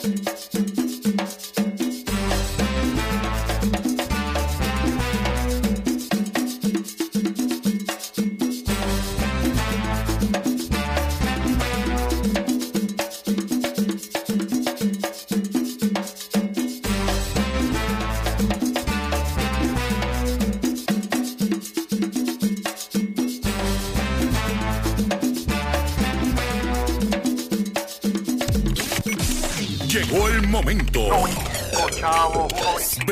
Llegó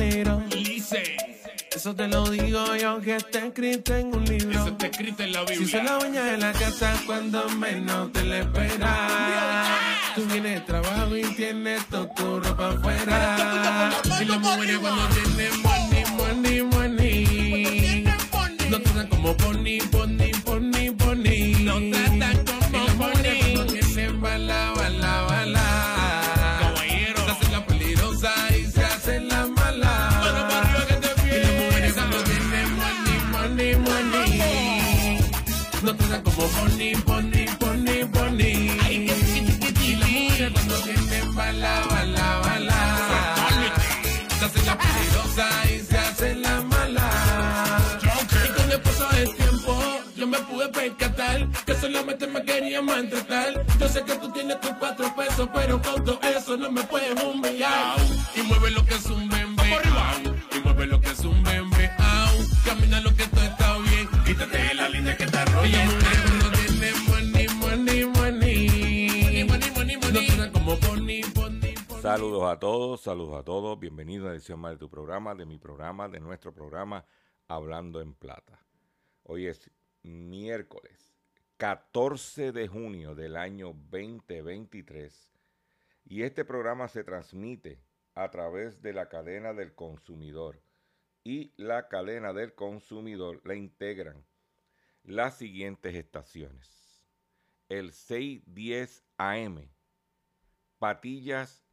Peligro. Eso te lo digo yo, aunque está escrito en un libro. Eso está escrito en la Si Biblia. se la baña de la casa cuando menos te le esperas. Tú vienes de trabajo y tienes toda tu ropa afuera. Y las mujeres cuando tienen money, money, money. No tratan como pony, pony, money, money, money. No tratan como pony, pony, pony, pony. Y las mujeres cuando tienen bala, bala, bala. Se hacen la peligrosa y se hacen la mala. Y con el paso del tiempo, yo me pude percatar que solamente me quería maltratar. Yo sé que tú tienes tus cuatro pesos, pero con todo eso no me puedes humillar. Y mueve lo que es un Saludos a todos, saludos a todos. Bienvenidos a una edición más de tu programa, de mi programa, de nuestro programa Hablando en Plata. Hoy es miércoles 14 de junio del año 2023 y este programa se transmite a través de la cadena del consumidor y la cadena del consumidor la integran las siguientes estaciones. El 610 AM Patillas,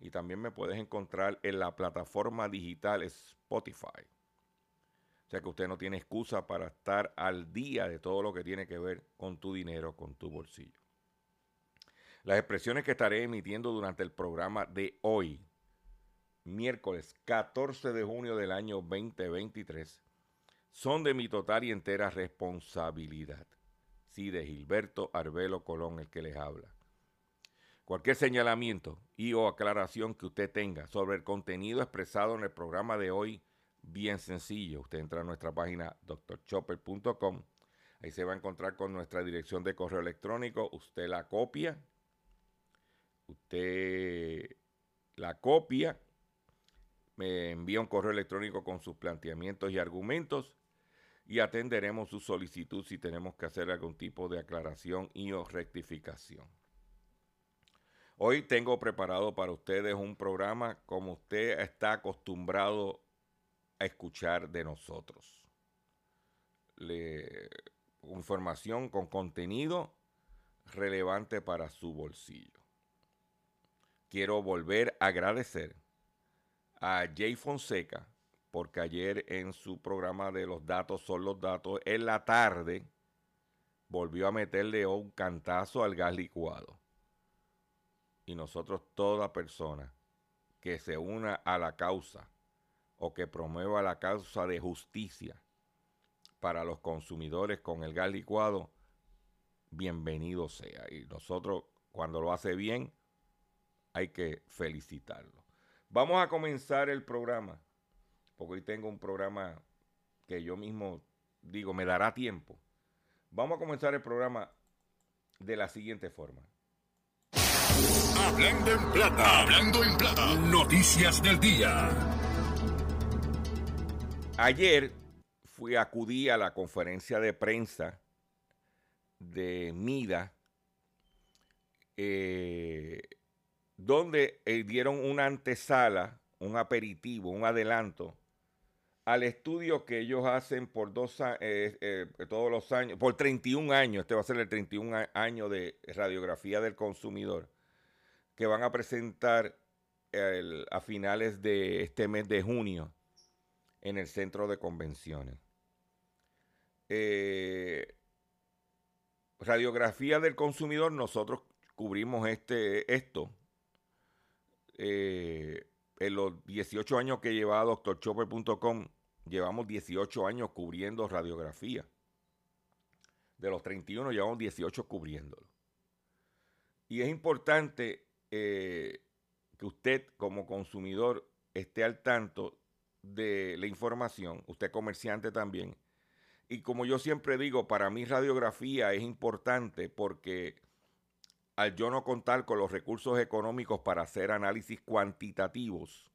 y también me puedes encontrar en la plataforma digital Spotify. O sea que usted no tiene excusa para estar al día de todo lo que tiene que ver con tu dinero, con tu bolsillo. Las expresiones que estaré emitiendo durante el programa de hoy, miércoles 14 de junio del año 2023, son de mi total y entera responsabilidad. Sí, de Gilberto Arbelo Colón, el que les habla. Cualquier señalamiento y o aclaración que usted tenga sobre el contenido expresado en el programa de hoy, bien sencillo. Usted entra a nuestra página drchopper.com. Ahí se va a encontrar con nuestra dirección de correo electrónico. Usted la copia. Usted la copia. Me envía un correo electrónico con sus planteamientos y argumentos y atenderemos su solicitud si tenemos que hacer algún tipo de aclaración y o rectificación. Hoy tengo preparado para ustedes un programa como usted está acostumbrado a escuchar de nosotros. Información con contenido relevante para su bolsillo. Quiero volver a agradecer a Jay Fonseca, porque ayer en su programa de los datos son los datos, en la tarde volvió a meterle un cantazo al gas licuado. Y nosotros, toda persona que se una a la causa o que promueva la causa de justicia para los consumidores con el gas licuado, bienvenido sea. Y nosotros, cuando lo hace bien, hay que felicitarlo. Vamos a comenzar el programa, porque hoy tengo un programa que yo mismo digo, me dará tiempo. Vamos a comenzar el programa de la siguiente forma. Hablando en plata, hablando en plata, noticias del día. Ayer fui, acudí a la conferencia de prensa de MIDA, eh, donde eh, dieron una antesala, un aperitivo, un adelanto al estudio que ellos hacen por dos eh, todos los años, por 31 años, este va a ser el 31 año de radiografía del consumidor, que van a presentar a finales de este mes de junio en el centro de convenciones. Eh, radiografía del consumidor, nosotros cubrimos este, esto. Eh, en los 18 años que lleva doctorchopper.com, llevamos 18 años cubriendo radiografía. De los 31 llevamos 18 cubriéndolo. Y es importante eh, que usted como consumidor esté al tanto de la información, usted comerciante también. Y como yo siempre digo, para mí radiografía es importante porque al yo no contar con los recursos económicos para hacer análisis cuantitativos,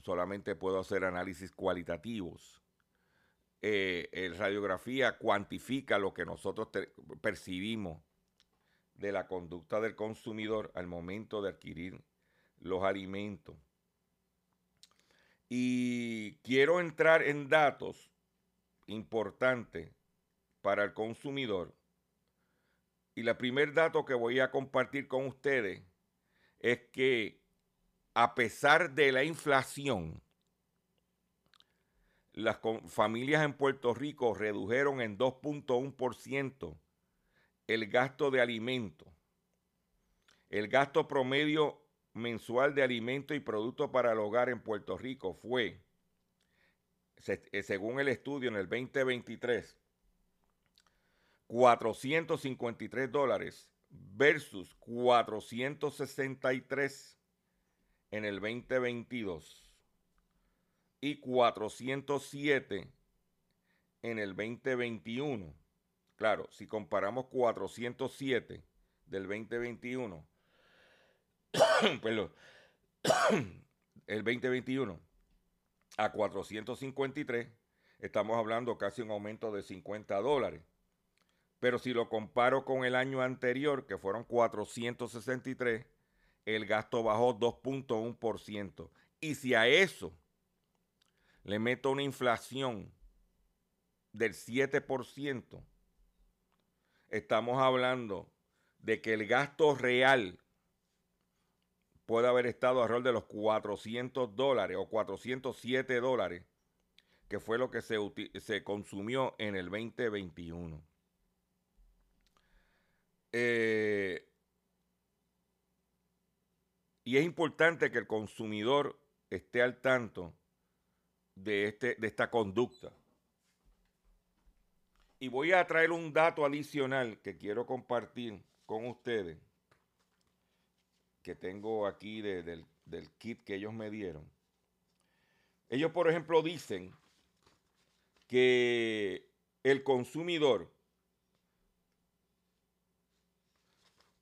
solamente puedo hacer análisis cualitativos. Eh, radiografía cuantifica lo que nosotros percibimos de la conducta del consumidor al momento de adquirir los alimentos. Y quiero entrar en datos importantes para el consumidor. Y el primer dato que voy a compartir con ustedes es que a pesar de la inflación, las familias en Puerto Rico redujeron en 2.1% el gasto de alimentos. El gasto promedio mensual de alimentos y productos para el hogar en Puerto Rico fue, eh, según el estudio en el 2023, 453 dólares versus 463 en el 2022 y 407 en el 2021. Claro, si comparamos 407 del 2021 el 2021 a 453, estamos hablando casi un aumento de 50 dólares. Pero si lo comparo con el año anterior, que fueron 463, el gasto bajó 2.1%. Y si a eso le meto una inflación del 7%, estamos hablando de que el gasto real puede haber estado alrededor de los 400 dólares o 407 dólares, que fue lo que se, se consumió en el 2021. Eh, y es importante que el consumidor esté al tanto de, este, de esta conducta. Y voy a traer un dato adicional que quiero compartir con ustedes que tengo aquí del, kit que ellos me dieron. Ellos, por ejemplo, dicen que el consumidor,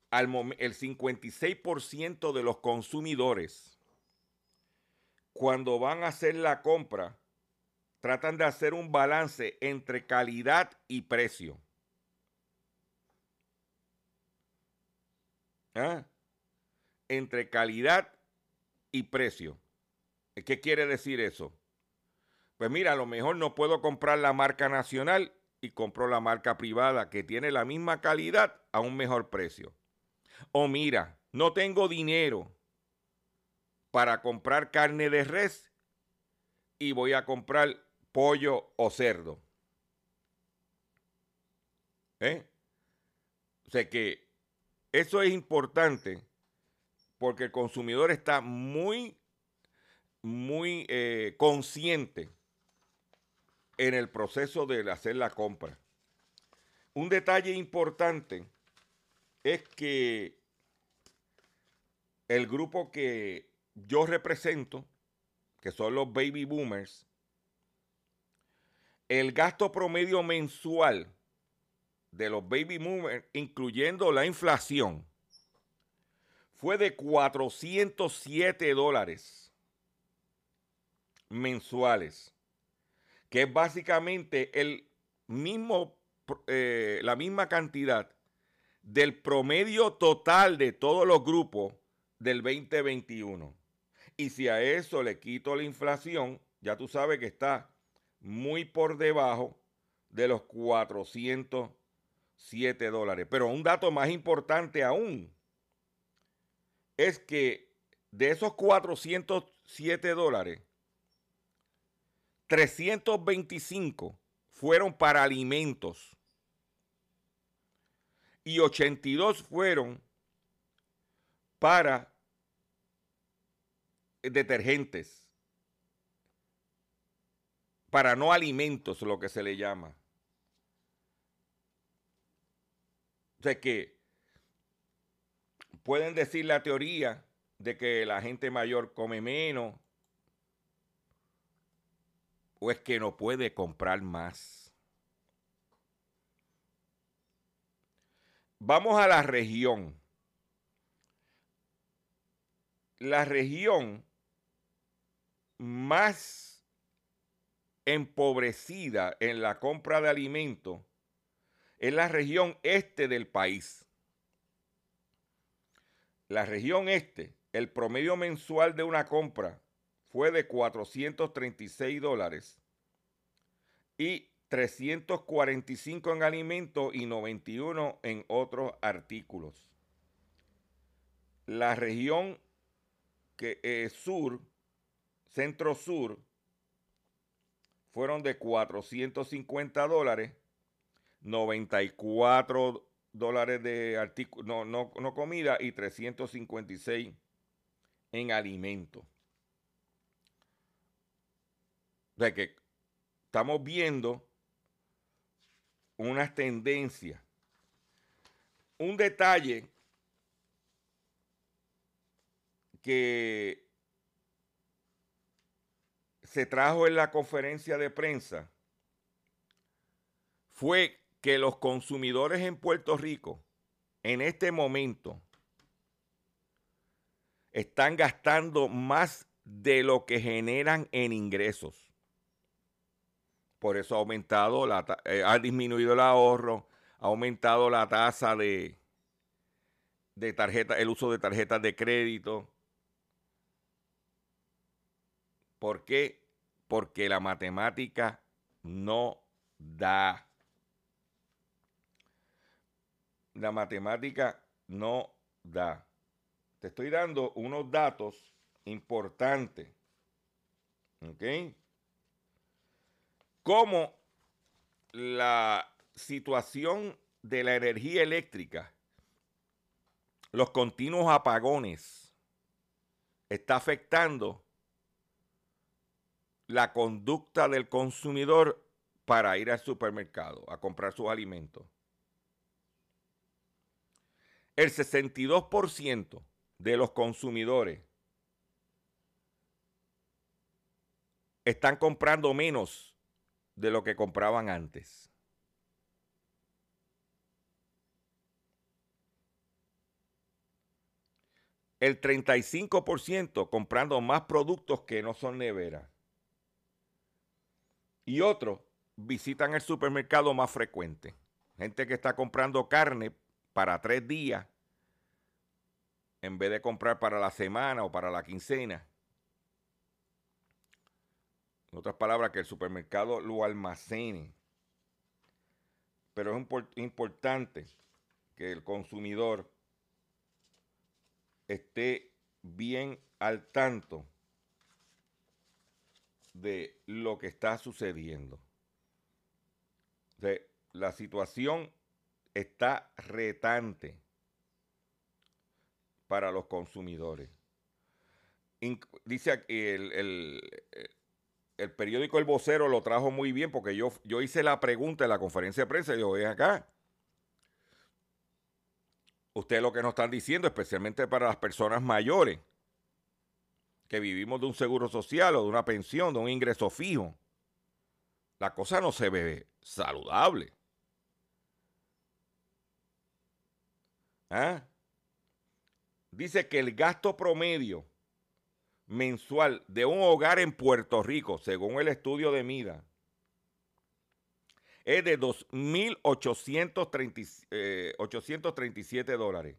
al el 56% de los consumidores, cuando van a hacer la compra, tratan de hacer un balance entre calidad y precio. ¿Ah? entre calidad y precio. ¿Qué quiere decir eso? Pues mira, a lo mejor no puedo comprar la marca nacional y compro la marca privada que tiene la misma calidad a un mejor precio. O mira, no tengo dinero para comprar carne de res y voy a comprar pollo o cerdo. ¿Eh? O sea que eso es importante porque el consumidor está muy, muy eh, consciente en el proceso de hacer la compra. Un detalle importante es que el grupo que yo represento, que son los baby boomers, el gasto promedio mensual de los baby boomers, incluyendo la inflación, fue de 407 dólares mensuales, que es básicamente el mismo, eh, la misma cantidad del promedio total de todos los grupos del 2021. Y si a eso le quito la inflación, ya tú sabes que está muy por debajo de los 407 dólares. Pero un dato más importante aún es que de esos 407 dólares, 325 fueron para alimentos y 82 fueron para detergentes, para no alimentos, lo que se le llama. O sea que pueden decir la teoría de que la gente mayor come menos o es que no puede comprar más. Vamos a la región la región más empobrecida en la compra de alimentos es la región este del país. La región este, el promedio mensual de una compra fue de 436 dólares y 345 en alimentos y 91 en otros artículos. La región que eh, sur, centro sur, fueron de 450 dólares, 94 dólares de artículo, no, no, comida y 356 en alimentos. O sea que estamos viendo unas tendencias. Un detalle que se trajo en la conferencia de prensa fue que los consumidores en Puerto Rico en este momento están gastando más de lo que generan en ingresos. Por eso ha aumentado, la, eh, ha disminuido el ahorro, ha aumentado la tasa de, de tarjeta, el uso de tarjetas de crédito, ¿Por qué? Porque la matemática no da. La matemática no da. Te estoy dando unos datos importantes. ¿Ok? Como la situación de la energía eléctrica, los continuos apagones, está afectando la conducta del consumidor para ir al supermercado a comprar sus alimentos. El 62% de los consumidores están comprando menos de lo que compraban antes. El 35% comprando más productos que no son neveras y otros visitan el supermercado más frecuente. Gente que está comprando carne para tres días en vez de comprar para la semana o para la quincena. En otras palabras, que el supermercado lo almacene. Pero es importante que el consumidor esté bien al tanto de lo que está sucediendo. La situación está retante para los consumidores. Dice el, el- el periódico El Vocero lo trajo muy bien porque yo, yo hice la pregunta en la conferencia de prensa y yo, ven acá. Ustedes lo que nos están diciendo, especialmente para las personas mayores, que vivimos de un seguro social o de una pensión, de un ingreso fijo, la cosa no se ve saludable. ¿Ah? Dice que el gasto promedio mensual de un hogar en Puerto Rico, según el estudio de Mida, es de 2.837 eh, dólares.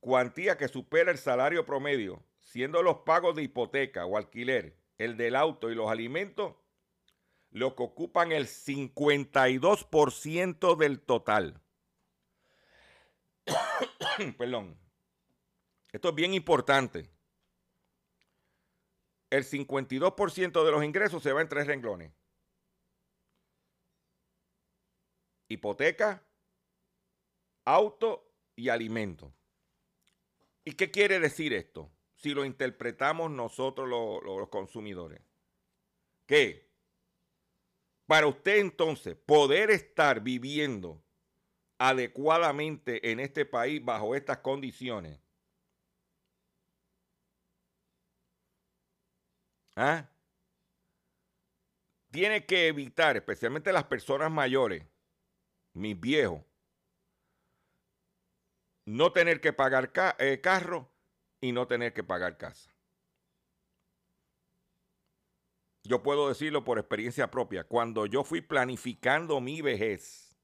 Cuantía que supera el salario promedio, siendo los pagos de hipoteca o alquiler, el del auto y los alimentos, lo que ocupan el 52% del total. Perdón. Esto es bien importante. El 52% de los ingresos se va en tres renglones. Hipoteca, auto y alimento. ¿Y qué quiere decir esto? Si lo interpretamos nosotros los, consumidores. Que para usted entonces poder estar viviendo adecuadamente en este país bajo estas condiciones, ¿ah? tiene que evitar, especialmente las personas mayores, mis viejos, no tener que pagar ca- eh, carro y no tener que pagar casa. Yo puedo decirlo por experiencia propia. Cuando yo fui planificando mi vejez,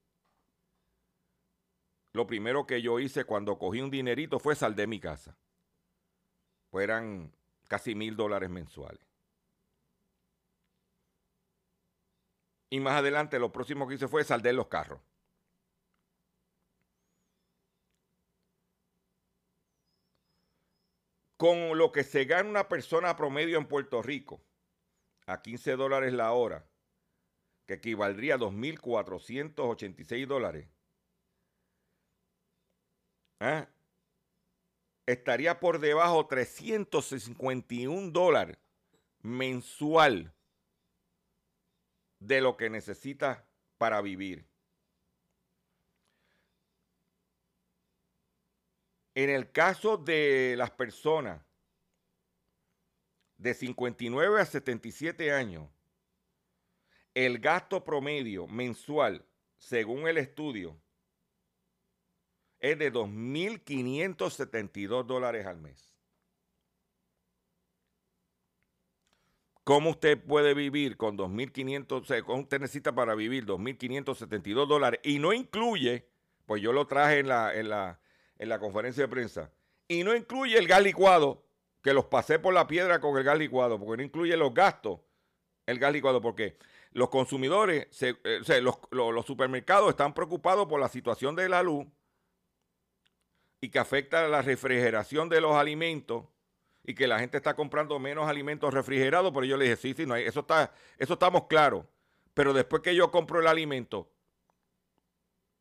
lo primero que yo hice cuando cogí un dinerito fue saldé mi casa. Pues eran casi mil dólares mensuales. Y más adelante lo próximo que hice fue saldar los carros. Con lo que se gana una persona promedio en Puerto Rico, a 15 dólares la hora, que equivaldría a 2.486 dólares, ¿ah? estaría por debajo 351 dólares mensual de lo que necesita para vivir. En el caso de las personas de 59 a 77 años, el gasto promedio mensual, según el estudio, es de 2.572 dólares al mes. ¿Cómo usted puede vivir con 2.500, o sea, cómo usted necesita para vivir 2.572 dólares? Y no incluye, pues yo lo traje en la, en, la, en la conferencia de prensa, y no incluye el gas licuado, que los pasé por la piedra con el gas licuado, porque no incluye los gastos, el gas licuado, porque los consumidores, eh, los supermercados están preocupados por la situación de la luz y que afecta la refrigeración de los alimentos y que la gente está comprando menos alimentos refrigerados, pero yo le dije, sí, sí, no hay, eso, está, eso estamos claros. Pero después que yo compro el alimento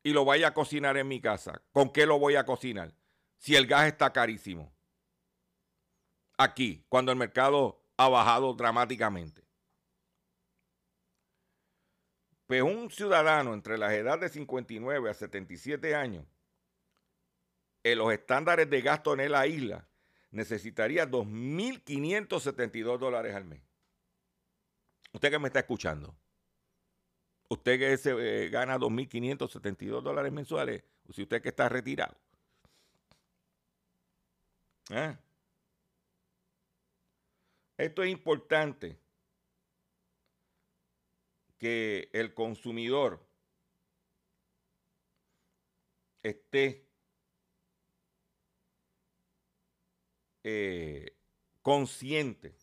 y lo vaya a cocinar en mi casa, ¿con qué lo voy a cocinar? Si el gas está carísimo. Aquí, cuando el mercado ha bajado dramáticamente. Pues un ciudadano entre las edades de 59 a 77 años, en los estándares de gasto en la isla, necesitaría 2.572 dólares al mes. Usted que me está escuchando, usted que se, eh, gana 2.572 dólares mensuales, o si usted que está retirado. ¿Eh? Esto es importante que el consumidor esté eh, consciente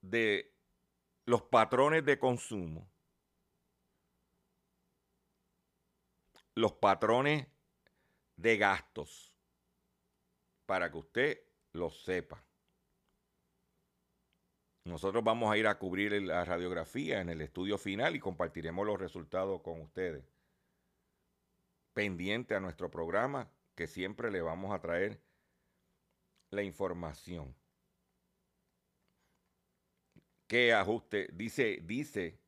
de los patrones de consumo, los patrones de gastos para que usted lo sepa. Nosotros vamos a ir a cubrir la radiografía en el estudio final y compartiremos los resultados con ustedes. Pendiente a nuestro programa, que siempre le vamos a traer la información. ¿Qué ajuste? Dice, dice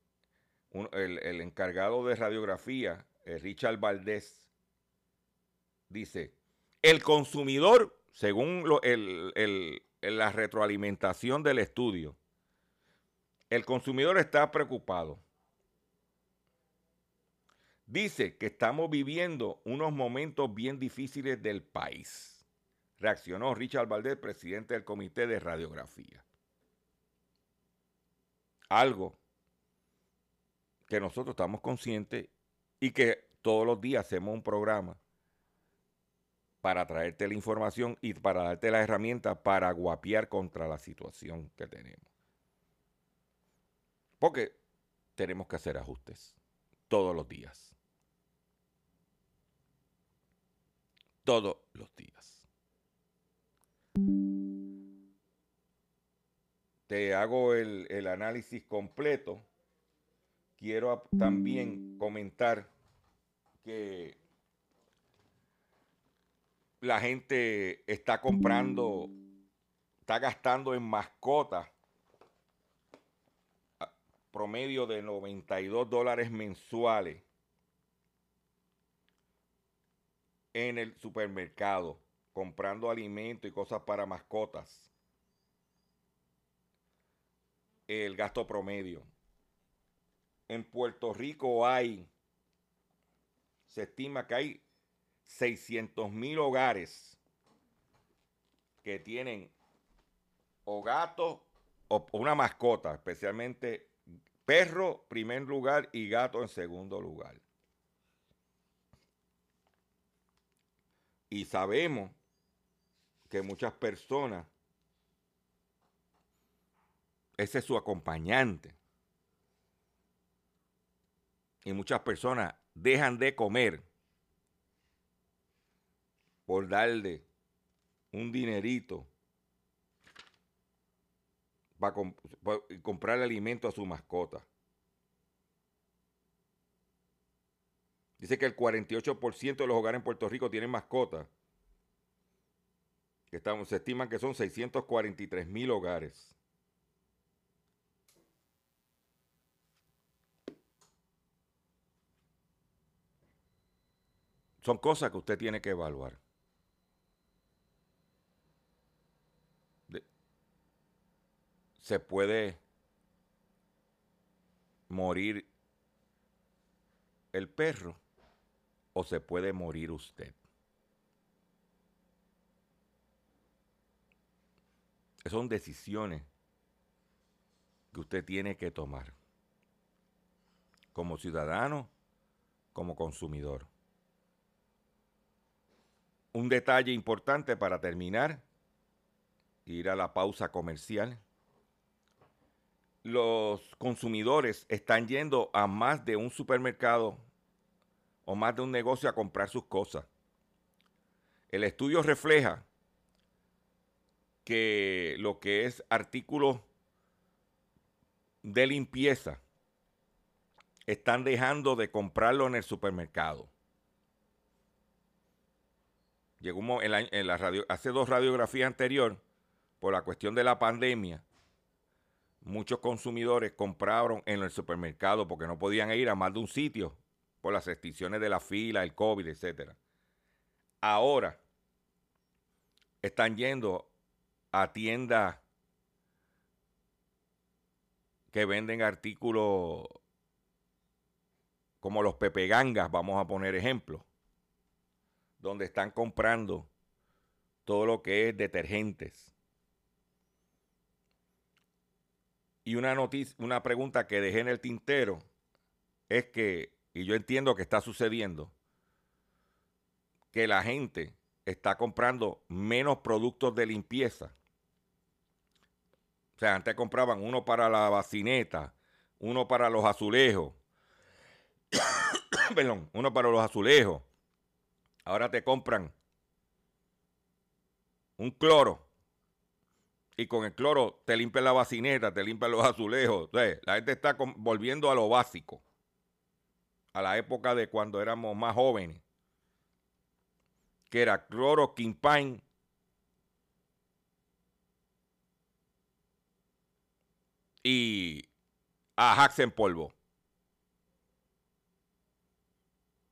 el, encargado de radiografía, eh, Richard Valdés, dice, el consumidor, según la retroalimentación del estudio, el consumidor está preocupado. Dice que estamos viviendo unos momentos bien difíciles del país. Reaccionó Richard Valdés, presidente del Comité de Radiografía. Algo que nosotros estamos conscientes y que todos los días hacemos un programa para traerte la información y para darte las herramientas para guapiar contra la situación que tenemos. Porque tenemos que hacer ajustes todos los días. Todos los días. Te hago el, el análisis completo. Quiero también comentar que la gente está comprando, está gastando en mascotas promedio de 92 dólares mensuales en el supermercado, comprando alimentos y cosas para mascotas. El gasto promedio. En Puerto Rico hay, se estima que hay 600 mil hogares que tienen o gato o una mascota, especialmente Perro, primer lugar, y gato en segundo lugar. Y sabemos que muchas personas, ese es su acompañante. Y muchas personas dejan de comer por darle un dinerito para, comprar alimento a su mascota. Dice que el 48% de los hogares en Puerto Rico tienen mascotas. Estamos, se estiman que son 643 mil hogares. Son cosas que usted tiene que evaluar. se puede morir el perro o se puede morir usted. son decisiones que usted tiene que tomar como ciudadano, como consumidor. Un detalle importante para terminar, ir a la pausa comercial los consumidores están yendo a más de un supermercado o más de un negocio a comprar sus cosas. El estudio refleja que lo que es artículos de limpieza están dejando de comprarlo en el supermercado. Llegó en la, radio, hace dos radiografías anterior, por la cuestión de la pandemia, muchos consumidores compraron en el supermercado porque no podían ir a más de un sitio por las restricciones de la fila, el COVID, etc. Ahora están yendo a tiendas que venden artículos como los pepegangas, vamos a poner ejemplos, donde están comprando todo lo que es detergentes, Y una noticia, una pregunta que dejé en el tintero es que, y yo entiendo que está sucediendo, que la gente está comprando menos productos de limpieza. O sea, antes compraban uno para la bacineta, uno para los azulejos, perdón, uno para los azulejos. Ahora te compran un cloro. Y con el cloro te limpia la bacineta, te limpia los azulejos. la gente está volviendo a lo básico. A la época de cuando éramos más jóvenes. Que era cloro, quimpine. Y ajax en polvo.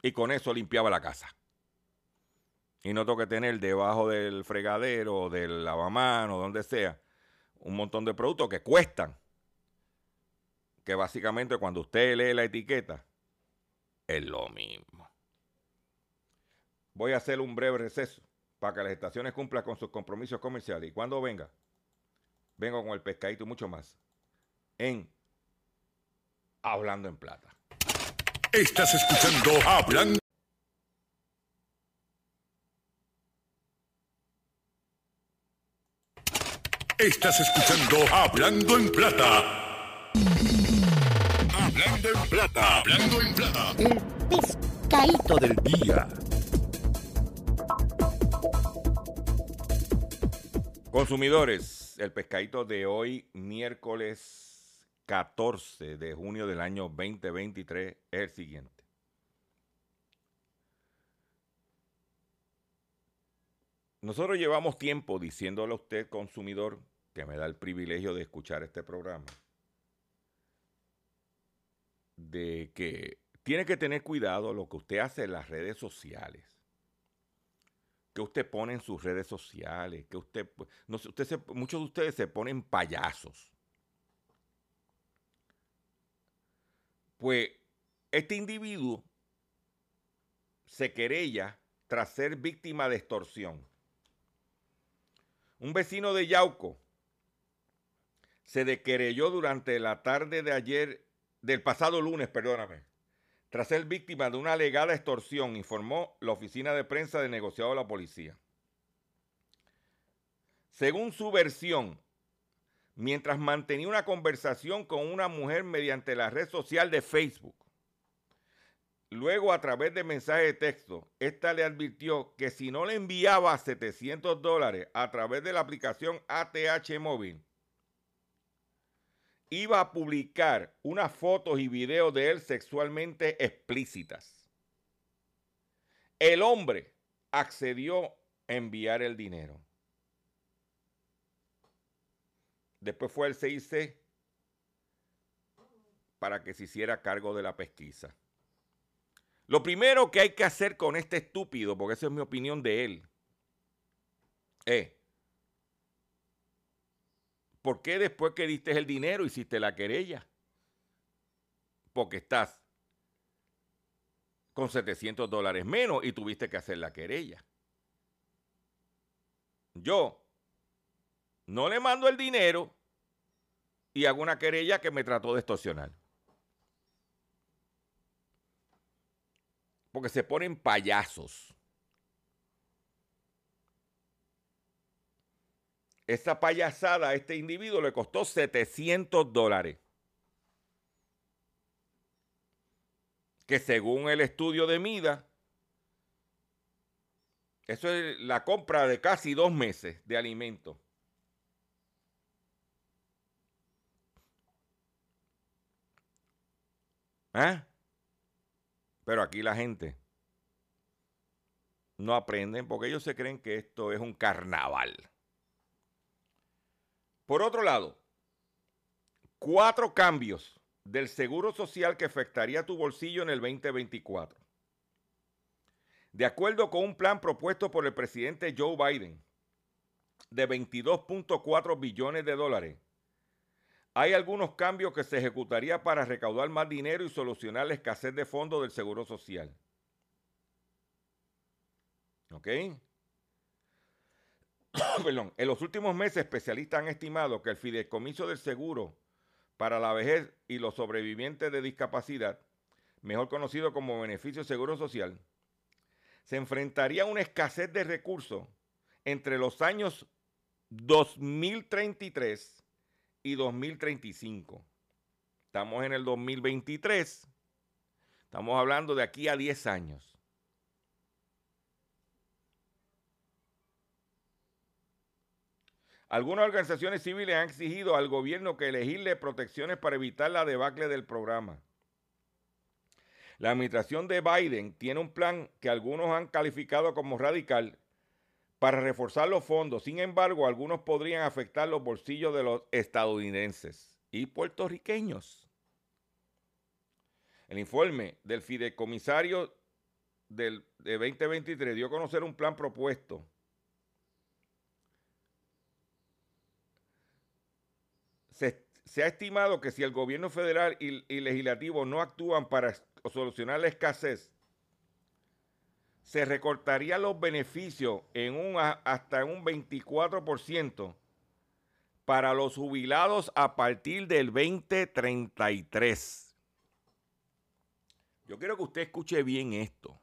Y con eso limpiaba la casa. Y no tengo que tener debajo del fregadero, del lavamano, donde sea, un montón de productos que cuestan. Que básicamente cuando usted lee la etiqueta, es lo mismo. Voy a hacer un breve receso para que las estaciones cumplan con sus compromisos comerciales. Y cuando venga, vengo con el pescadito y mucho más. En Hablando en Plata. Estás escuchando Hablando. Estás escuchando Hablando en Plata. Hablando en Plata. Hablando en Plata. El pescadito del día. Consumidores, el pescadito de hoy, miércoles 14 de junio del año 2023, es el siguiente. Nosotros llevamos tiempo diciéndole a usted, consumidor, que me da el privilegio de escuchar este programa, de que tiene que tener cuidado lo que usted hace en las redes sociales. Que usted pone en sus redes sociales, que usted, no usted muchos de ustedes se ponen payasos. Pues este individuo se querella tras ser víctima de extorsión. Un vecino de Yauco se dequerelló durante la tarde de ayer, del pasado lunes, perdóname, tras ser víctima de una alegada extorsión, informó la oficina de prensa de negociado de la policía. Según su versión, mientras mantenía una conversación con una mujer mediante la red social de Facebook, Luego, a través de mensaje de texto, esta le advirtió que si no le enviaba 700 dólares a través de la aplicación ATH móvil, iba a publicar unas fotos y videos de él sexualmente explícitas. El hombre accedió a enviar el dinero. Después fue el CIC para que se hiciera cargo de la pesquisa. Lo primero que hay que hacer con este estúpido, porque esa es mi opinión de él, es, ¿por qué después que diste el dinero hiciste la querella? Porque estás con 700 dólares menos y tuviste que hacer la querella. Yo no le mando el dinero y hago una querella que me trató de extorsionar. porque se ponen payasos. Esa payasada a este individuo le costó 700 dólares. Que según el estudio de Mida, eso es la compra de casi dos meses de alimentos. ¿Ah? Pero aquí la gente no aprenden porque ellos se creen que esto es un carnaval. Por otro lado, cuatro cambios del seguro social que afectaría tu bolsillo en el 2024. De acuerdo con un plan propuesto por el presidente Joe Biden de 22.4 billones de dólares, hay algunos cambios que se ejecutaría para recaudar más dinero y solucionar la escasez de fondos del Seguro Social. ¿Ok? En los últimos meses, especialistas han estimado que el fideicomiso del seguro para la vejez y los sobrevivientes de discapacidad, mejor conocido como beneficio seguro social, se enfrentaría a una escasez de recursos entre los años 2033 y 2035. Estamos en el 2023. Estamos hablando de aquí a 10 años. Algunas organizaciones civiles han exigido al gobierno que elegirle protecciones para evitar la debacle del programa. La administración de Biden tiene un plan que algunos han calificado como radical para reforzar los fondos. Sin embargo, algunos podrían afectar los bolsillos de los estadounidenses y puertorriqueños. El informe del fideicomisario del, de 2023 dio a conocer un plan propuesto se, ha estimado que si el gobierno federal y, y, legislativo no actúan para solucionar la escasez, se recortarían los beneficios en un, hasta un 24% para los jubilados a partir del 2033. Yo quiero que usted escuche bien esto.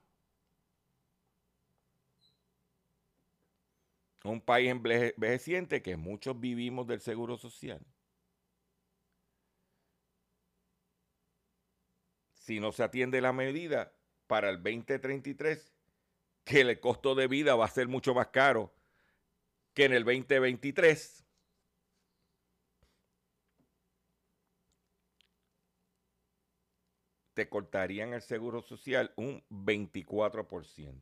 Un país envejeciente que muchos vivimos del seguro social. Si no se atiende la medida para el 2033, que el costo de vida va a ser mucho más caro que en el 2023 te cortarían el seguro social un 24%.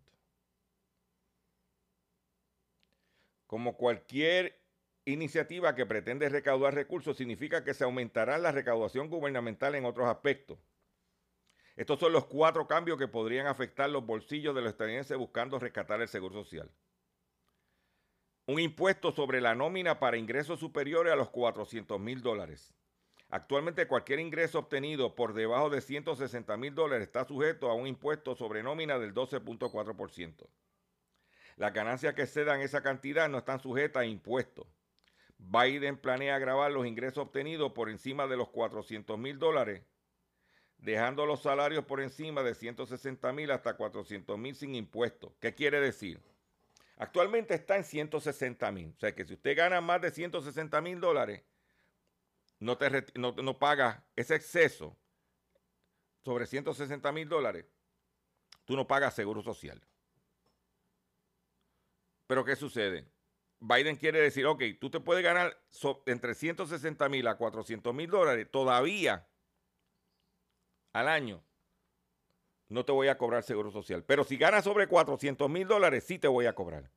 Como cualquier iniciativa que pretende recaudar recursos, significa que se aumentará la recaudación gubernamental en otros aspectos. Estos son los cuatro cambios que podrían afectar los bolsillos de los estadounidenses buscando rescatar el seguro social. Un impuesto sobre la nómina para ingresos superiores a los 400 mil dólares. Actualmente cualquier ingreso obtenido por debajo de 160 mil dólares está sujeto a un impuesto sobre nómina del 12.4%. Las ganancias que cedan esa cantidad no están sujetas a impuestos. Biden planea grabar los ingresos obtenidos por encima de los 400 mil dólares, dejando los salarios por encima de 160 mil hasta 400 mil sin impuestos. ¿Qué quiere decir? Actualmente está en 160 mil. O sea que si usted gana más de 160 mil dólares, no, te, no, no ese exceso sobre 160 mil dólares, tú no pagas seguro social. Pero ¿qué sucede? Biden quiere decir, ok, tú te puedes ganar entre 160 mil a 400 mil dólares todavía al año. No te voy a cobrar seguro social. Pero si ganas sobre 400 mil dólares, sí te voy a cobrar.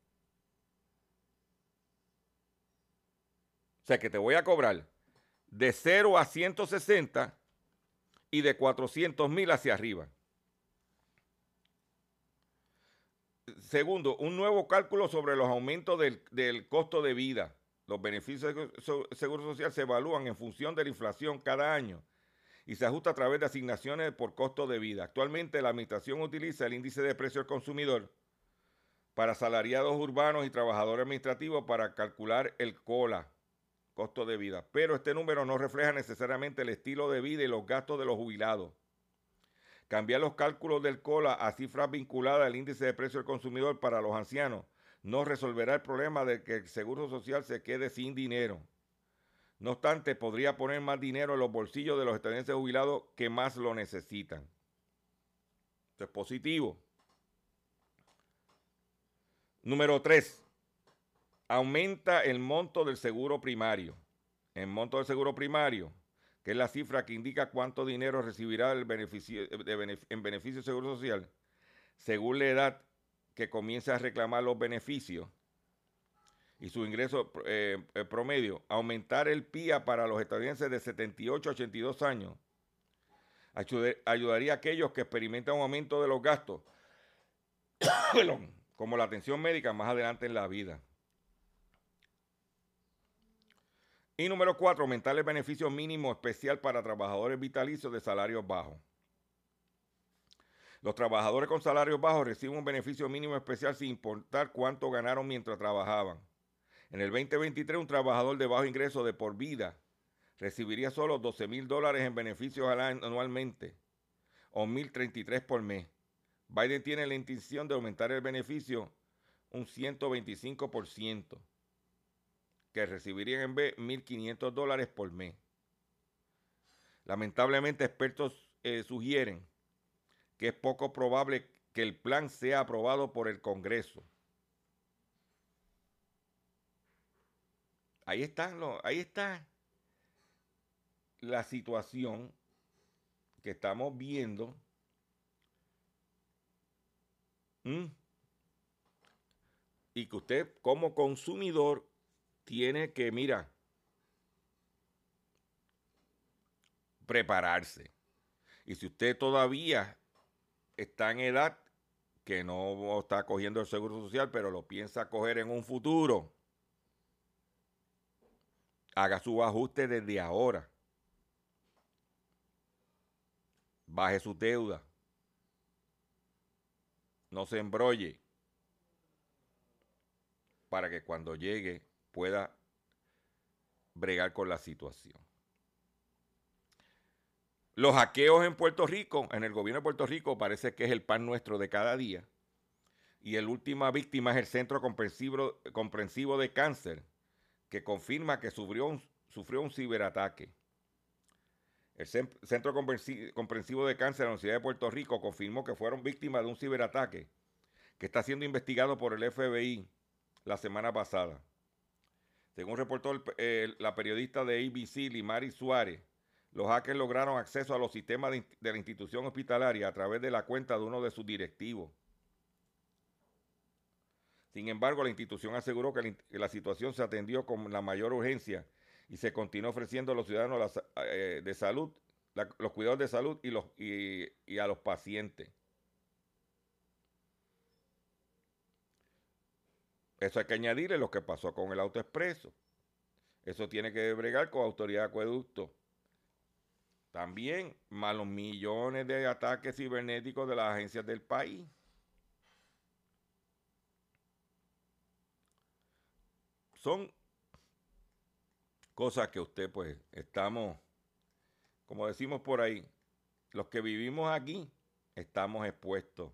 O sea que te voy a cobrar de 0 a 160 y de 400 mil hacia arriba. Segundo, un nuevo cálculo sobre los aumentos del, del costo de vida. Los beneficios del Seguro Social se evalúan en función de la inflación cada año y se ajusta a través de asignaciones por costo de vida. Actualmente la Administración utiliza el índice de precio del consumidor para salariados urbanos y trabajadores administrativos para calcular el COLA, costo de vida. Pero este número no refleja necesariamente el estilo de vida y los gastos de los jubilados. Cambiar los cálculos del COLA a cifras vinculadas al índice de precio del consumidor para los ancianos no resolverá el problema de que el Seguro Social se quede sin dinero. No obstante, podría poner más dinero en los bolsillos de los estadounidenses jubilados que más lo necesitan. Esto es positivo. Número 3 aumenta el monto del seguro primario. El monto del seguro primario, que es la cifra que indica cuánto dinero recibirá el beneficio, en beneficio del seguro social, según la edad que comienza a reclamar los beneficios y su ingreso eh, promedio, aumentar el PIA para los estadounidenses de 78 a 82 años ayudaría a aquellos que experimentan un aumento de los gastos, como la atención médica más adelante en la vida. Y número cuatro, aumentar el beneficio mínimo especial para trabajadores vitalicios de salarios bajos. Los trabajadores con salarios bajos reciben un beneficio mínimo especial sin importar cuánto ganaron mientras trabajaban. En el 2023, un trabajador de bajo ingreso de por vida recibiría solo 12 mil dólares en beneficios anualmente o 1.033 por mes. Biden tiene la intención de aumentar el beneficio un 125% que recibirían en vez 1.500 dólares por mes. Lamentablemente, expertos eh, sugieren que es poco probable que el plan sea aprobado por el Congreso. Ahí ahí está la situación que estamos viendo. ¿Mm? Y que usted como consumidor tiene que, mira, prepararse. Y si usted todavía está en edad que no está cogiendo el seguro social, pero lo piensa coger en un futuro, haga su ajuste desde ahora. Baje su deuda. No se embrolle. Para que cuando llegue pueda bregar con la situación. Los hackeos en Puerto Rico, en el gobierno de Puerto Rico, parece que es el pan nuestro de cada día. Y la última víctima es el Centro Comprensivo, Comprensivo de Cáncer, que confirma que sufrió un, sufrió un ciberataque. El Centro Comprensivo de Cáncer de la Universidad de Puerto Rico confirmó que fueron víctimas de un ciberataque que está siendo investigado por el FBI la semana pasada. Según reportó la periodista de ABC, Limari Suárez, los hackers lograron acceso a los sistemas de, la institución hospitalaria a través de la cuenta de uno de sus directivos. Sin embargo, la institución aseguró que la, situación se atendió con la mayor urgencia y se continuó ofreciendo a los ciudadanos eh, de salud, los cuidados de salud y, a los pacientes. Eso hay que añadirle lo que pasó con el autoexpreso. Eso tiene que bregar con autoridad de acueducto. También malos millones de ataques cibernéticos de las agencias del país. Son cosas que usted pues estamos, como decimos por ahí, los que vivimos aquí estamos expuestos.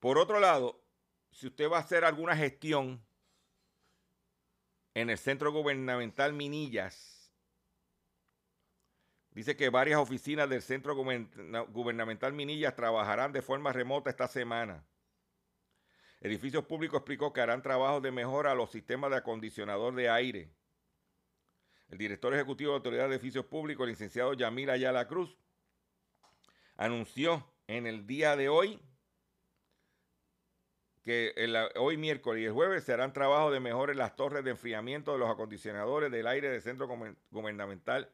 Por otro lado, si usted va a hacer alguna gestión en el centro gubernamental Minillas, Dice que varias oficinas del Centro Gubernamental Minillas trabajarán de forma remota esta semana. Edificios Públicos explicó que harán trabajos de mejora a los sistemas de acondicionador de aire. El director ejecutivo de la Autoridad de Edificios Públicos, el licenciado Yamil Ayala Cruz, anunció en el día de hoy que hoy miércoles y el jueves se harán trabajos de mejora en las torres de enfriamiento de los acondicionadores del aire del Centro Gubernamental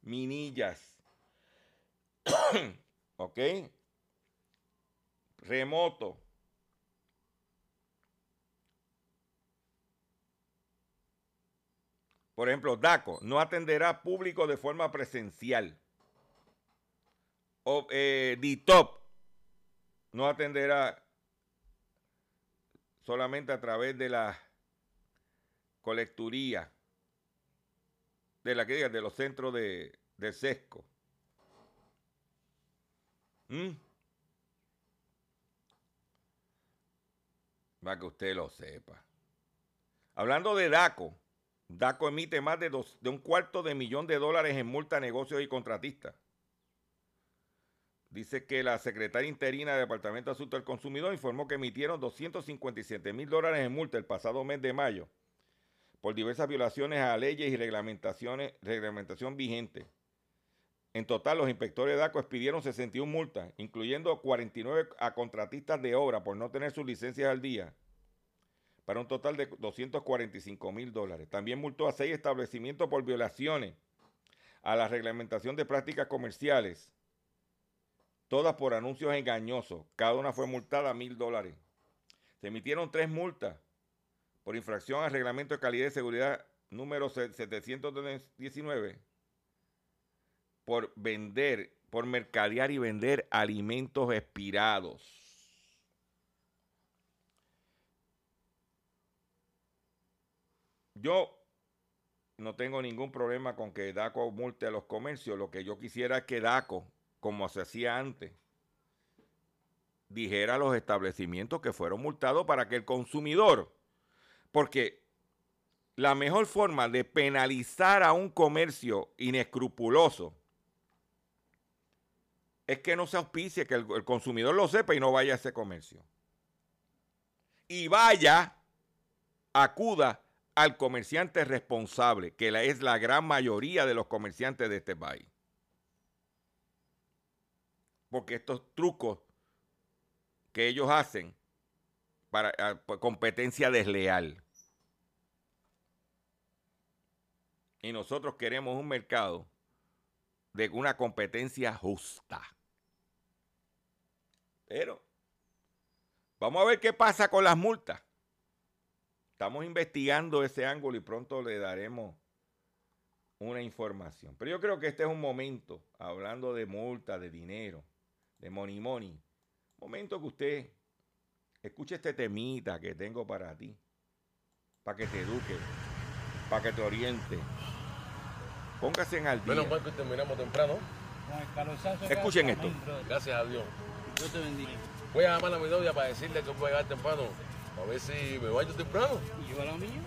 Minillas. ¿Ok? Remoto. Por ejemplo, DACO no atenderá público de forma presencial. O, eh, DITOP no atenderá solamente a través de la colecturía de la que diga, de los centros de, de sesco. ¿Mm? Para que usted lo sepa. Hablando de DACO, DACO emite más de, dos, de un cuarto de millón de dólares en multa a negocios y contratistas. Dice que la secretaria interina del Departamento de Asuntos del Consumidor informó que emitieron 257 mil dólares en multa el pasado mes de mayo por diversas violaciones a leyes y reglamentaciones, reglamentación vigente. En total, los inspectores de DACO expidieron 61 multas, incluyendo 49 a contratistas de obra por no tener sus licencias al día, para un total de 245 mil dólares. También multó a seis establecimientos por violaciones a la reglamentación de prácticas comerciales, todas por anuncios engañosos. Cada una fue multada a mil dólares. Se emitieron tres multas por infracción al reglamento de calidad y seguridad número 719 por vender, por mercadear y vender alimentos expirados. Yo no tengo ningún problema con que DACO multe a los comercios. Lo que yo quisiera es que DACO, como se hacía antes, dijera a los establecimientos que fueron multados para que el consumidor porque la mejor forma de penalizar a un comercio inescrupuloso es que no se auspicie, que el, consumidor lo sepa y no vaya a ese comercio. Y vaya, acuda al comerciante responsable, que es la gran mayoría de los comerciantes de este país. Porque estos trucos que ellos hacen para ah, pues, competencia desleal. Y nosotros queremos un mercado de una competencia justa. Pero vamos a ver qué pasa con las multas. Estamos investigando ese ángulo y pronto le daremos una información. Pero yo creo que este es un momento, hablando de multa, de dinero, de money money, momento que usted escuche este temita que tengo para ti, para que te eduque, para que te oriente. Póngase en al día. Menos mal que terminamos temprano. Escuchen esto. Gracias a Dios. Dios te bendiga. Voy a llamar a mi novia para decirle que voy a llegar temprano. A ver si me baño temprano. ¿Y yo a la mía?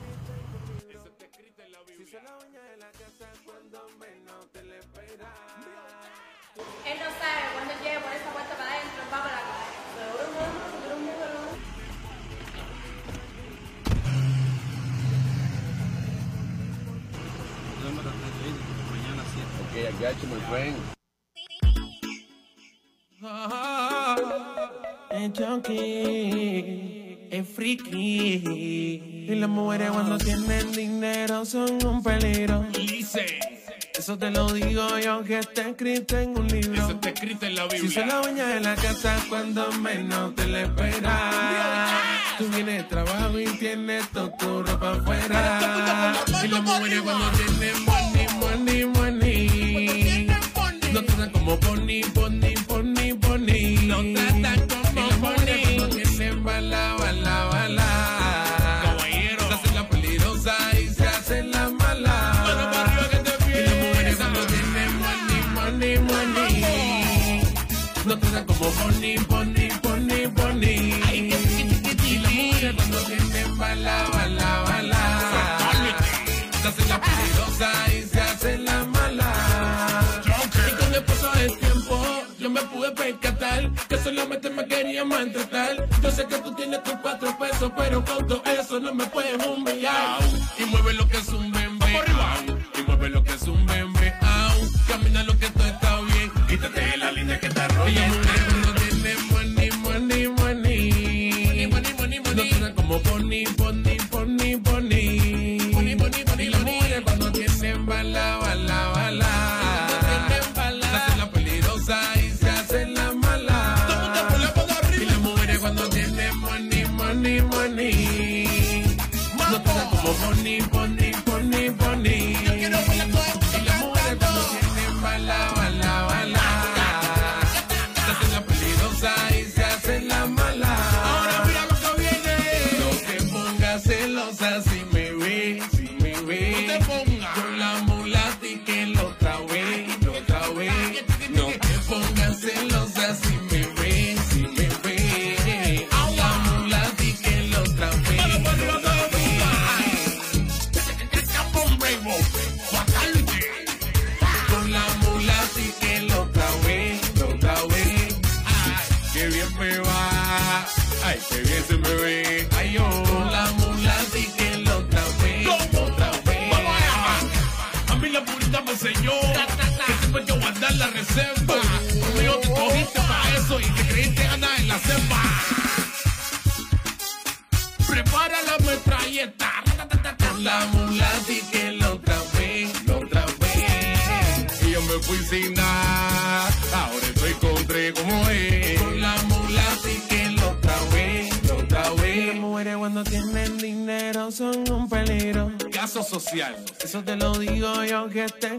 Él no sabe cuando llegue por esa puerta para adentro, va para la calle. Mañana siete. Ok, I got you, my friend. Junkie, es friki. Y las mujeres cuando tienen dinero son un peligro. Dice, Eso te lo digo yo que está escrito en un libro. eso está escrito en la Si Biblia. se la baña de la casa cuando menos te le esperas. Tú vienes de trabajo y tienes toda tu ropa afuera. Y las mujeres cuando tienen money, money, money. No tratan como pony, pony, pony, pony. No tratan como pony. Cuando tienen bala, pony, pony. Y las mujeres cuando tienen bala, bala, bala. Se hacen la peligrosa y se hacen la mala. Y con el paso del tiempo yo me pude percatar que solamente me quería maltratar. Yo sé que tú tienes tus cuatro pesos, pero con todo eso no me puedes humillar. Y mueve lo que es un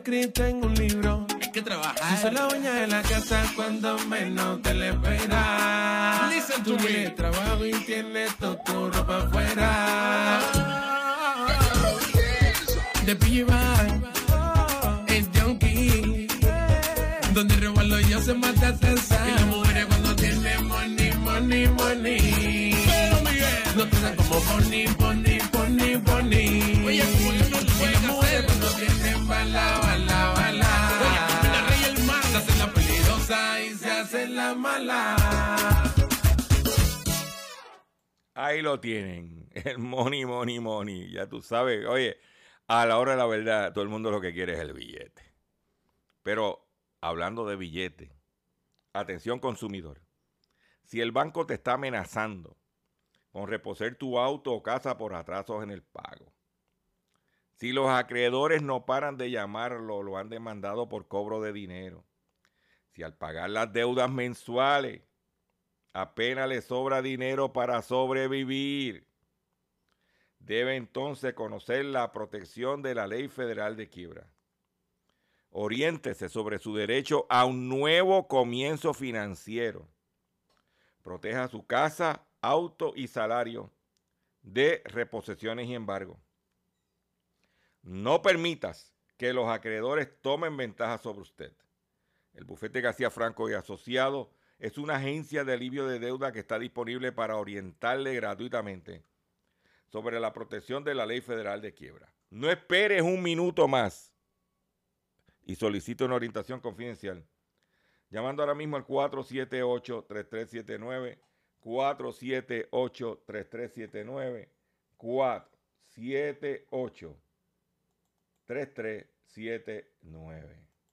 escrito en un libro. Hay que trabajar. Soy la uña de la casa cuando menos te le esperas. Listen to me. trabajo y tienes toda tu ropa afuera. De PJ el junkie. Donde robarlo ya se mata a Y las mujeres cuando tienen money, money, money. Pero Miguel. No tratan como pony, pony, la mala. Ahí lo tienen. El money, money, money. Ya tú sabes, oye, a la hora de la verdad, todo el mundo lo que quiere es el billete. Pero hablando de billete, atención consumidor. Si el banco te está amenazando con reposer tu auto o casa por atrasos en el pago, si los acreedores no paran de llamarlo, lo han demandado por cobro de dinero, si al pagar las deudas mensuales apenas le sobra dinero para sobrevivir, debe entonces conocer la protección de la ley federal de quiebra. Oriéntese sobre su derecho a un nuevo comienzo financiero. Proteja su casa, auto y salario de reposiciones y embargo. No permitas que los acreedores tomen ventaja sobre usted. El bufete García Franco y Asociados es una agencia de alivio de deuda que está disponible para orientarle gratuitamente sobre la protección de la ley federal de quiebra. No esperes un minuto más y solicite una orientación confidencial. Llamando ahora mismo al 478-3379, 478-3379, 478-3379.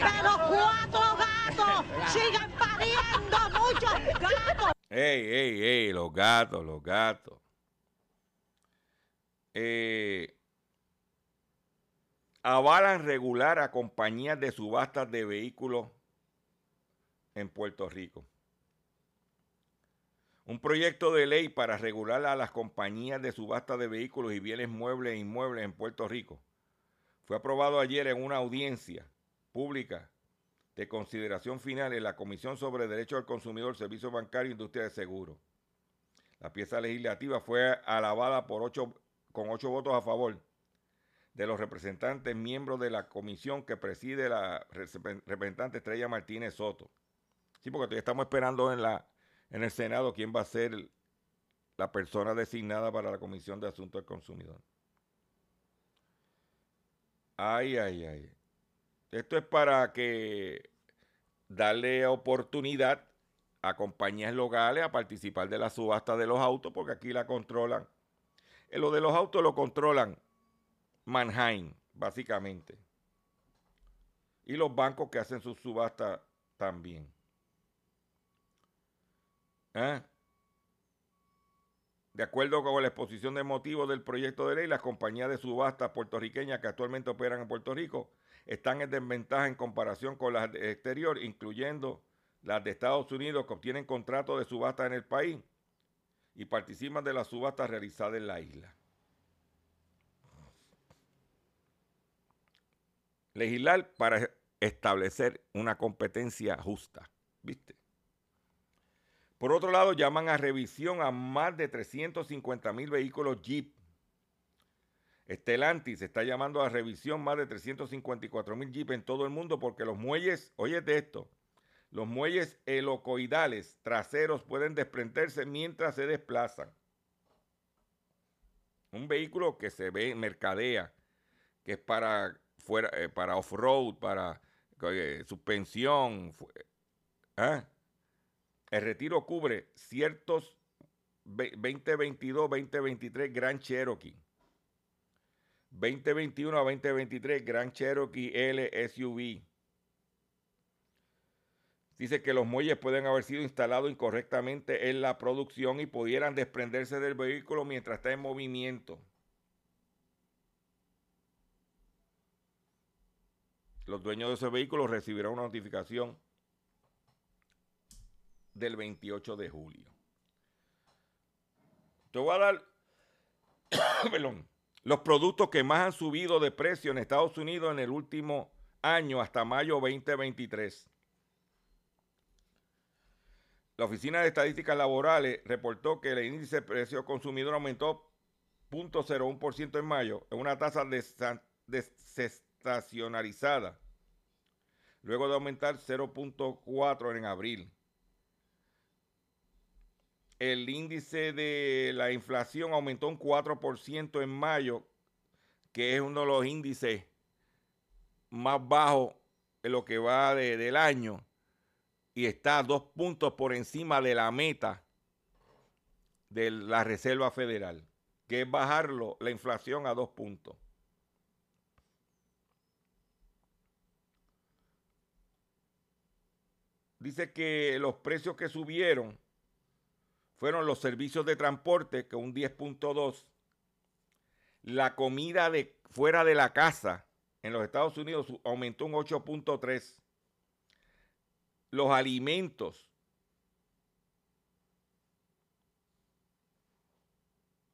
¡Pero cuatro gatos! ¡Sigan pariendo muchos gatos! ¡Ey, ey, ey! Los gatos, los gatos. Eh, avalan regular a compañías de subastas de vehículos en Puerto Rico. Un proyecto de ley para regular a las compañías de subasta de vehículos y bienes muebles e inmuebles en Puerto Rico fue aprobado ayer en una audiencia pública de consideración final en la Comisión sobre Derecho al Consumidor, Servicios Bancarios e Industria de Seguros. La pieza legislativa fue alabada por ocho, con ocho votos a favor de los representantes miembros de la comisión que preside la representante Estrella Martínez Soto. Sí, porque todavía estamos esperando en, la, en el Senado quién va a ser la persona designada para la Comisión de Asuntos del Consumidor. Ay, ay, ay. Esto es para que darle oportunidad a compañías locales a participar de la subasta de los autos, porque aquí la controlan. En lo de los autos lo controlan Mannheim, básicamente. Y los bancos que hacen sus subastas también. ¿Eh? De acuerdo con la exposición de motivos del proyecto de ley, las compañías de subastas puertorriqueñas que actualmente operan en Puerto Rico están en desventaja en comparación con las de exterior, incluyendo las de Estados Unidos que obtienen contratos de subasta en el país y participan de las subastas realizadas en la isla. Legislar para establecer una competencia justa, ¿viste? Por otro lado, llaman a revisión a más de 350 mil vehículos Jeep Estelantis está llamando a revisión más de 354 mil Jeep en todo el mundo porque los muelles, oye de esto, los muelles helicoidales traseros pueden desprenderse mientras se desplazan. Un vehículo que se ve, mercadea, que es para, fuera, eh, para off-road, para eh, suspensión. ¿ah? El retiro cubre ciertos 2022-2023 Grand Cherokee 2021 a 2023 Grand Cherokee L SUV. Dice que los muelles pueden haber sido instalados incorrectamente en la producción y pudieran desprenderse del vehículo mientras está en movimiento. Los dueños de ese vehículo recibirán una notificación del 28 de julio. Te voy a dar, perdón, los productos que más han subido de precio en Estados Unidos en el último año hasta mayo 2023. La Oficina de Estadísticas Laborales reportó que el índice de precio consumidor aumentó 0.01% en mayo, en una tasa desestacionalizada, luego de aumentar 0.4 en abril. El índice de la inflación aumentó un 4% en mayo, que es uno de los índices más bajos en lo que va de- del año y está dos puntos por encima de la meta de la Reserva Federal, que es bajarlo la inflación a dos puntos. Dice que los precios que subieron fueron los servicios de transporte, que un 10.2, la comida de fuera de la casa en los Estados Unidos aumentó un 8.3, los alimentos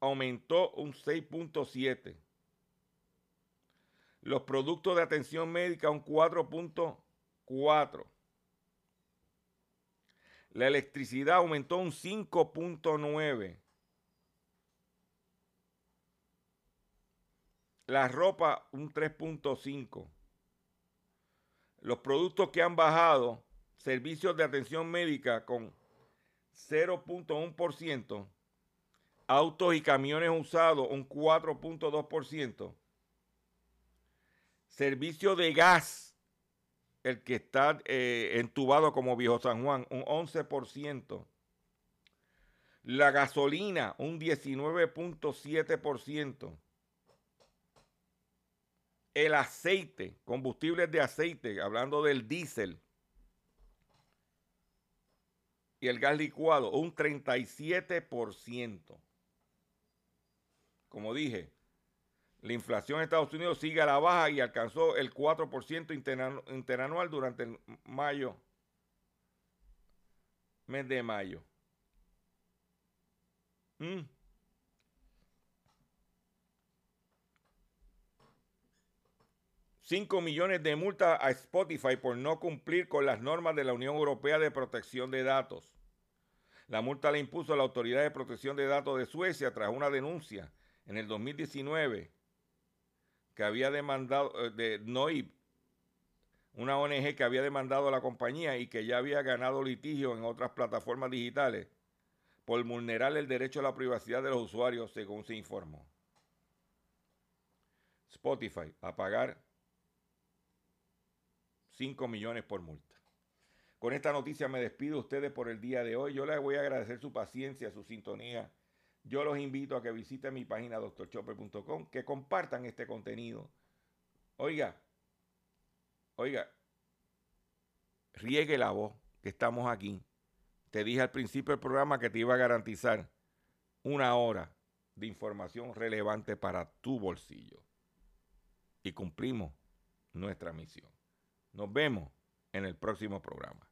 aumentó un 6.7. Los productos de atención médica un 4.4. La electricidad aumentó un 5.9. La ropa un 3.5. Los productos que han bajado, servicios de atención médica con 0.1%, autos y camiones usados un 4.2%, servicio de gas, el que está eh, entubado como Viejo San Juan, un 11%, la gasolina un 19.7%, el aceite, combustibles de aceite, hablando del diésel, y el gas licuado, un 37%. Como dije, la inflación en Estados Unidos sigue a la baja y alcanzó el 4% interanu- interanual durante el mayo, mes de mayo. Mm. Cinco millones de multas a Spotify por no cumplir con las normas de la Unión Europea de Protección de Datos. La multa la impuso la Autoridad de Protección de Datos de Suecia tras una denuncia en el 2019 que había demandado eh, de NOIB, una ONG que había demandado a la compañía y que ya había ganado litigio en otras plataformas digitales por vulnerar el derecho a la privacidad de los usuarios, según se informó. Spotify a pagar 5 millones por multa. Con esta noticia me despido de ustedes por el día de hoy. Yo les voy a agradecer su paciencia, su sintonía. Yo los invito a que visiten mi página doctorchopper.com, que compartan este contenido. Oiga, oiga, riegue la voz que estamos aquí. Te dije al principio del programa que te iba a garantizar una hora de información relevante para tu bolsillo. Y cumplimos nuestra misión. Nos vemos en el próximo programa.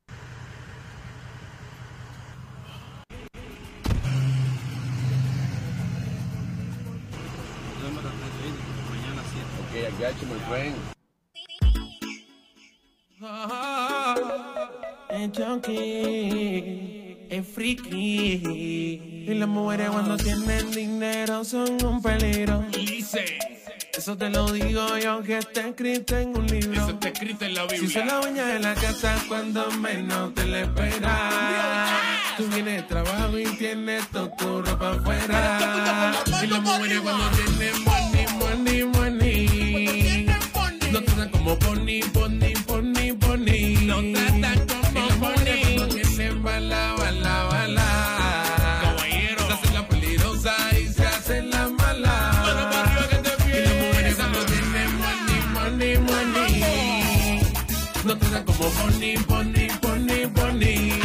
I got you, my friend. Es junkie, es friki. Y las mujeres cuando tienen dinero son un peligro. Dice, Eso te lo digo yo que está escrito en un libro. eso está escrito en la Si Biblia. se la baña en la casa cuando menos te la esperas. Tú vienes de trabajo y tienes toda tu ropa afuera. Y las mujeres cuando tienen como pony, pony, pony, pony. No tratan como pony. Cuando tienen bala, bala, bala. Caballero. Se hacen la peligrosa y se hacen la mala. Mano pa' arriba que te Y las mujeres tienen tratan como pony, pony, pony, pony.